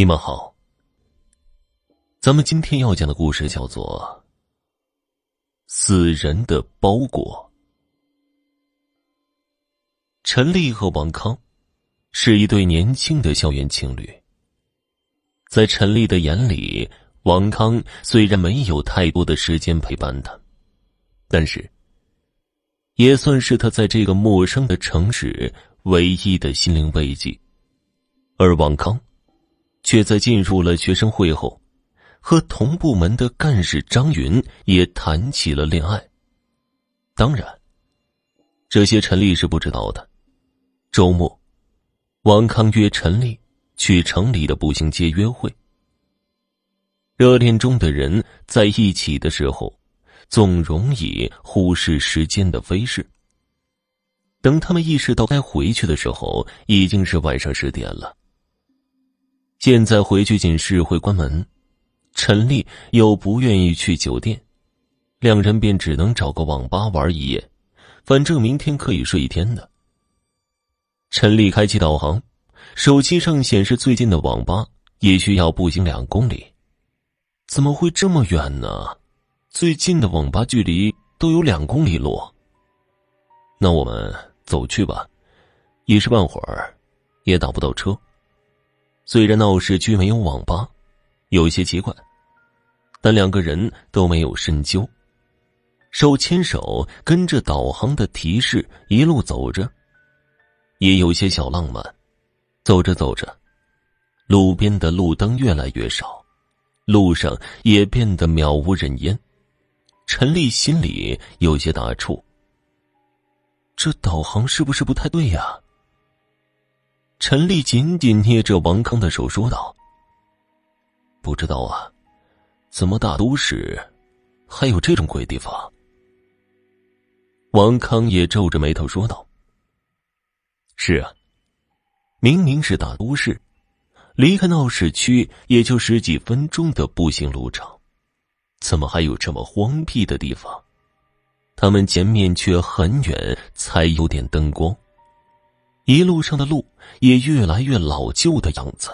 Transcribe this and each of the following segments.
你们好，咱们今天要讲的故事叫做《死人的包裹》。陈丽和王康是一对年轻的校园情侣。在陈丽的眼里，王康虽然没有太多的时间陪伴她，但是也算是他在这个陌生的城市唯一的心灵慰藉。而王康。却在进入了学生会后，和同部门的干事张云也谈起了恋爱。当然，这些陈丽是不知道的。周末，王康约陈丽去城里的步行街约会。热恋中的人在一起的时候，总容易忽视时间的飞逝。等他们意识到该回去的时候，已经是晚上十点了。现在回去寝室会关门，陈丽又不愿意去酒店，两人便只能找个网吧玩一夜，反正明天可以睡一天的。陈丽开启导航，手机上显示最近的网吧也需要步行两公里，怎么会这么远呢？最近的网吧距离都有两公里路。那我们走去吧，一时半会儿也打不到车。虽然闹市区没有网吧，有些奇怪，但两个人都没有深究，手牵手跟着导航的提示一路走着，也有些小浪漫。走着走着，路边的路灯越来越少，路上也变得渺无人烟。陈丽心里有些打怵，这导航是不是不太对呀？陈丽紧紧捏着王康的手说道：“不知道啊，怎么大都市还有这种鬼地方？”王康也皱着眉头说道：“是啊，明明是大都市，离开闹市区也就十几分钟的步行路程，怎么还有这么荒僻的地方？他们前面却很远才有点灯光。”一路上的路也越来越老旧的样子，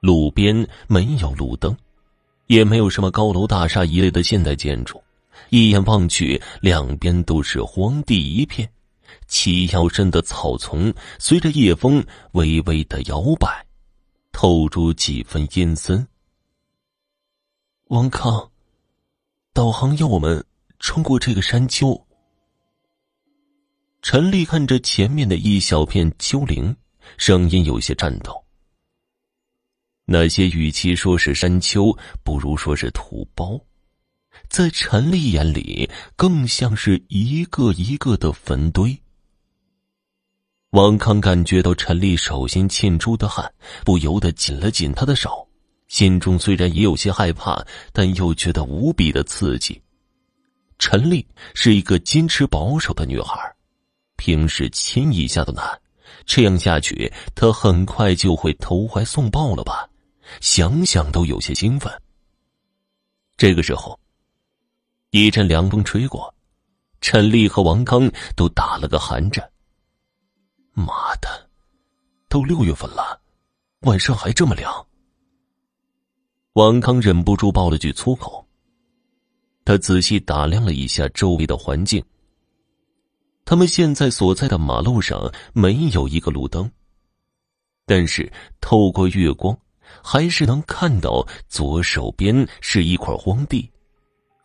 路边没有路灯，也没有什么高楼大厦一类的现代建筑，一眼望去，两边都是荒地一片，齐腰深的草丛随着夜风微微的摇摆，透出几分阴森。王康，导航要我们穿过这个山丘。陈丽看着前面的一小片丘陵，声音有些颤抖。那些与其说是山丘，不如说是土包，在陈丽眼里，更像是一个一个的坟堆。王康感觉到陈丽手心沁出的汗，不由得紧了紧她的手，心中虽然也有些害怕，但又觉得无比的刺激。陈丽是一个矜持保守的女孩。平时亲一下都难，这样下去，他很快就会投怀送抱了吧？想想都有些兴奋。这个时候，一阵凉风吹过，陈丽和王康都打了个寒颤。妈的，都六月份了，晚上还这么凉。王康忍不住爆了句粗口。他仔细打量了一下周围的环境。他们现在所在的马路上没有一个路灯，但是透过月光，还是能看到左手边是一块荒地，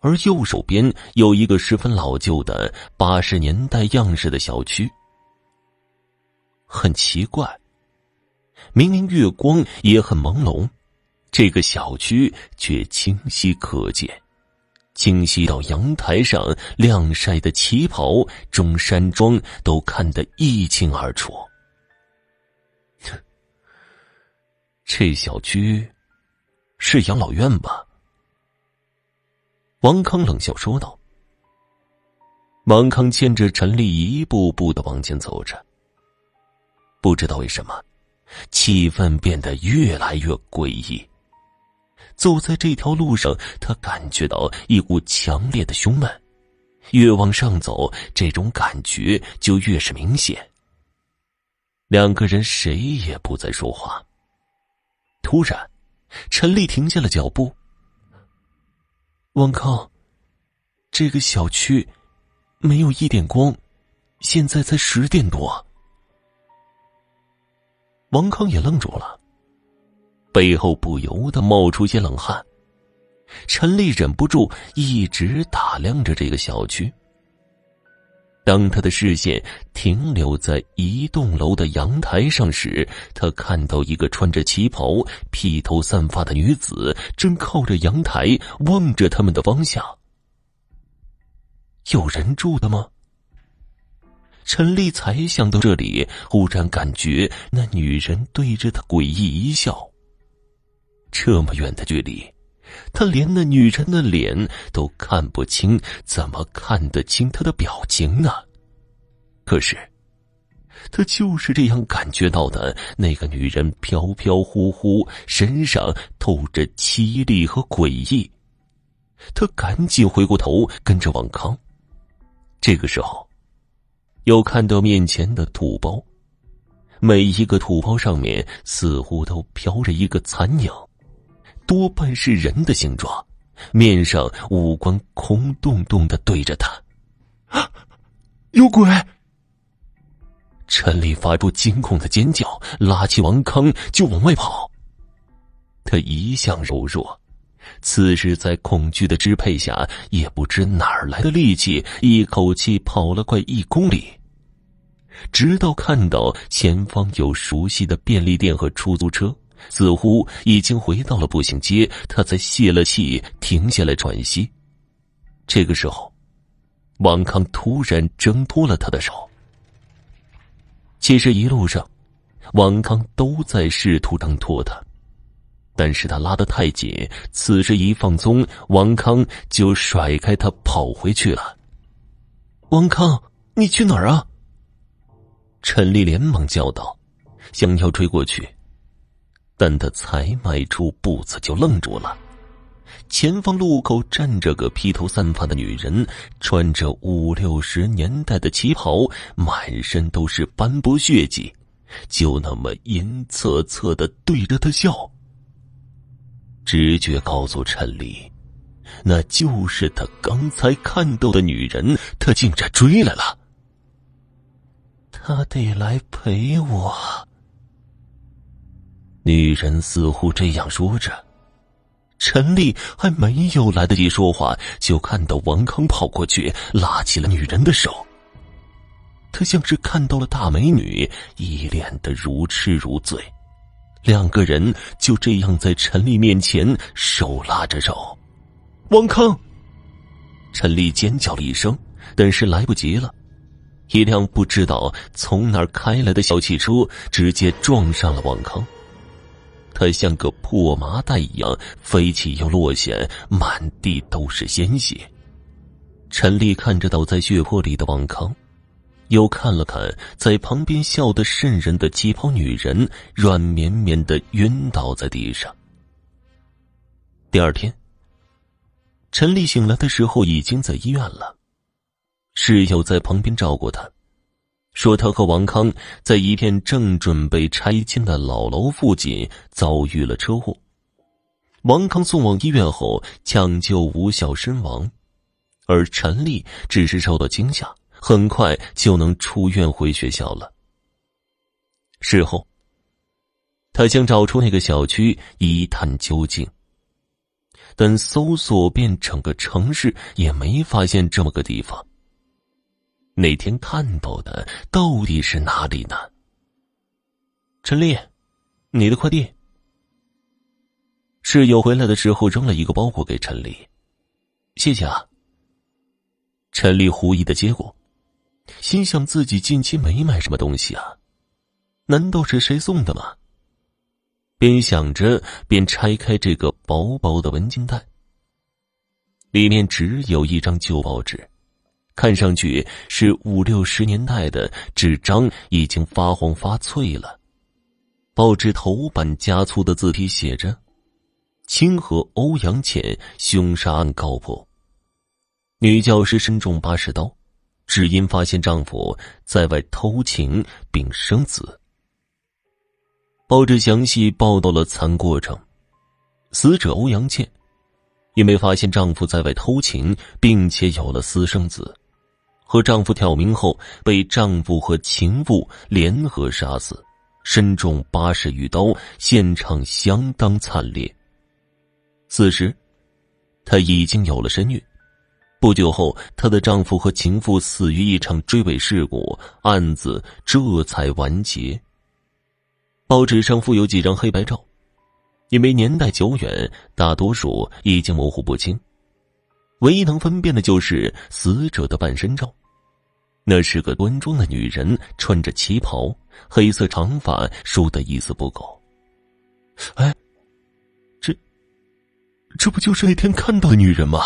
而右手边有一个十分老旧的八十年代样式的小区。很奇怪，明明月光也很朦胧，这个小区却清晰可见。清晰到阳台上晾晒的旗袍、中山装都看得一清二楚。这小区是养老院吧？王康冷笑说道。王康牵着陈丽一步步的往前走着。不知道为什么，气氛变得越来越诡异。走在这条路上，他感觉到一股强烈的胸闷。越往上走，这种感觉就越是明显。两个人谁也不再说话。突然，陈丽停下了脚步。王康，这个小区没有一点光，现在才十点多。王康也愣住了，背后不由得冒出些冷汗。陈丽忍不住一直打量着这个小区。当他的视线停留在一栋楼的阳台上时，他看到一个穿着旗袍、披头散发的女子正靠着阳台望着他们的方向。有人住的吗？陈丽才想到这里，忽然感觉那女人对着他诡异一笑。这么远的距离。他连那女人的脸都看不清，怎么看得清她的表情呢？可是，他就是这样感觉到的。那个女人飘飘忽忽，身上透着凄厉和诡异。他赶紧回过头，跟着王康。这个时候，又看到面前的土包，每一个土包上面似乎都飘着一个残影。多半是人的形状，面上五官空洞洞的对着他，啊有鬼！陈丽发出惊恐的尖叫，拉起王康就往外跑。他一向柔弱，此时在恐惧的支配下，也不知哪儿来的力气，一口气跑了快一公里，直到看到前方有熟悉的便利店和出租车。似乎已经回到了步行街，他才泄了气，停下来喘息。这个时候，王康突然挣脱了他的手。其实一路上，王康都在试图挣脱他，但是他拉得太紧，此时一放松，王康就甩开他跑回去了。王康，你去哪儿啊？陈丽连忙叫道，想要追过去。但他才迈出步子，就愣住了。前方路口站着个披头散发的女人，穿着五六十年代的旗袍，满身都是斑驳血迹，就那么阴恻恻的对着他笑。直觉告诉陈丽，那就是他刚才看到的女人，他竟然追来了。他得来陪我。女人似乎这样说着，陈丽还没有来得及说话，就看到王康跑过去拉起了女人的手。他像是看到了大美女，一脸的如痴如醉。两个人就这样在陈丽面前手拉着手。王康，陈丽尖叫了一声，但是来不及了，一辆不知道从哪儿开来的小汽车直接撞上了王康。他像个破麻袋一样飞起又落下，满地都是鲜血。陈丽看着倒在血泊里的王康，又看了看在旁边笑得瘆人的旗袍女人，软绵绵的晕倒在地上。第二天，陈丽醒来的时候已经在医院了，室友在旁边照顾她。说他和王康在一片正准备拆迁的老楼附近遭遇了车祸，王康送往医院后抢救无效身亡，而陈丽只是受到惊吓，很快就能出院回学校了。事后，他想找出那个小区一探究竟，但搜索遍整个城市也没发现这么个地方。那天看到的到底是哪里呢？陈丽，你的快递。室友回来的时候扔了一个包裹给陈丽，谢谢啊。陈丽狐疑的接过，心想自己近期没买什么东西啊，难道是谁送的吗？边想着边拆开这个薄薄的文件袋，里面只有一张旧报纸。看上去是五六十年代的纸张，已经发黄发脆了。报纸头版加粗的字体写着：“清河欧阳倩凶杀案告破，女教师身中八十刀，只因发现丈夫在外偷情并生子。”报纸详细报道了残过程。死者欧阳倩，因为发现丈夫在外偷情，并且有了私生子，和丈夫挑明后，被丈夫和情妇联合杀死，身中八十余刀，现场相当惨烈。此时，她已经有了身孕。不久后，她的丈夫和情妇死于一场追尾事故，案子这才完结。报纸上附有几张黑白照，因为年代久远，大多数已经模糊不清。唯一能分辨的就是死者的半身照，那是个端庄的女人，穿着旗袍，黑色长发梳得一丝不苟。哎，这，这不就是那天看到的女人吗？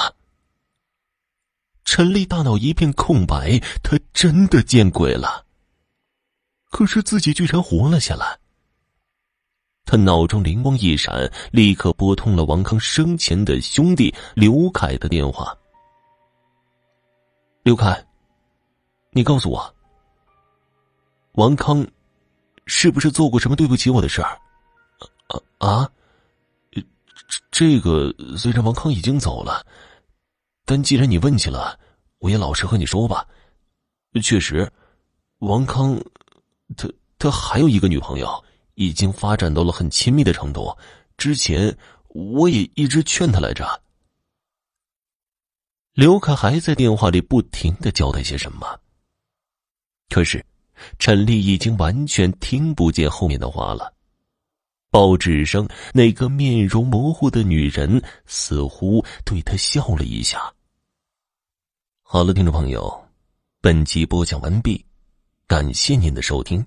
陈丽大脑一片空白，她真的见鬼了。可是自己居然活了下来。他脑中灵光一闪，立刻拨通了王康生前的兄弟刘凯的电话。刘凯，你告诉我，王康是不是做过什么对不起我的事儿？啊啊！这个虽然王康已经走了。但既然你问起了，我也老实和你说吧。确实，王康，他他还有一个女朋友，已经发展到了很亲密的程度。之前我也一直劝他来着。刘凯还在电话里不停的交代些什么，可是陈丽已经完全听不见后面的话了。报纸上那个面容模糊的女人似乎对他笑了一下。好了，听众朋友，本集播讲完毕，感谢您的收听。